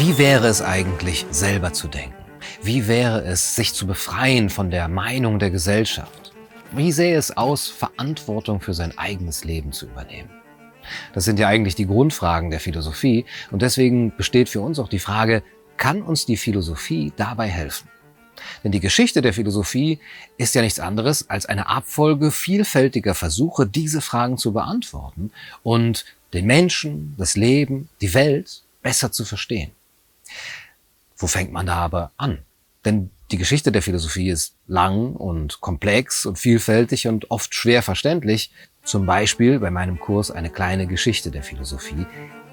Wie wäre es eigentlich, selber zu denken? Wie wäre es, sich zu befreien von der Meinung der Gesellschaft? Wie sähe es aus, Verantwortung für sein eigenes Leben zu übernehmen? Das sind ja eigentlich die Grundfragen der Philosophie und deswegen besteht für uns auch die Frage, kann uns die Philosophie dabei helfen? Denn die Geschichte der Philosophie ist ja nichts anderes als eine Abfolge vielfältiger Versuche, diese Fragen zu beantworten und den Menschen, das Leben, die Welt besser zu verstehen. Wo fängt man da aber an? Denn die Geschichte der Philosophie ist lang und komplex und vielfältig und oft schwer verständlich. Zum Beispiel bei meinem Kurs eine kleine Geschichte der Philosophie,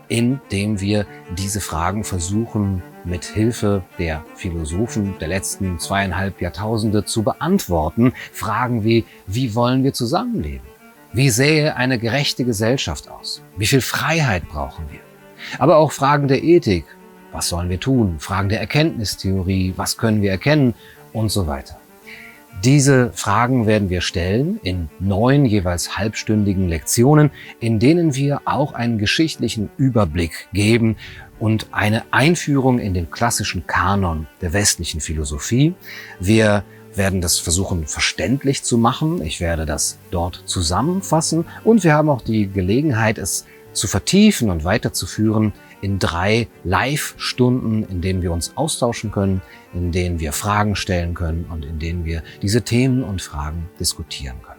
in dem wir diese Fragen versuchen, mit Hilfe der Philosophen der letzten zweieinhalb Jahrtausende zu beantworten. Fragen wie, wie wollen wir zusammenleben? Wie sähe eine gerechte Gesellschaft aus? Wie viel Freiheit brauchen wir? Aber auch Fragen der Ethik. Was sollen wir tun? Fragen der Erkenntnistheorie. Was können wir erkennen? Und so weiter. Diese Fragen werden wir stellen in neun jeweils halbstündigen Lektionen, in denen wir auch einen geschichtlichen Überblick geben und eine Einführung in den klassischen Kanon der westlichen Philosophie. Wir werden das versuchen verständlich zu machen. Ich werde das dort zusammenfassen und wir haben auch die Gelegenheit, es zu vertiefen und weiterzuführen in drei Live-Stunden, in denen wir uns austauschen können, in denen wir Fragen stellen können und in denen wir diese Themen und Fragen diskutieren können.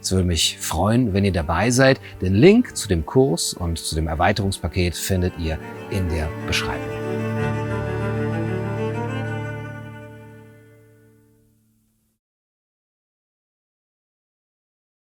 Es würde mich freuen, wenn ihr dabei seid. Den Link zu dem Kurs und zu dem Erweiterungspaket findet ihr in der Beschreibung.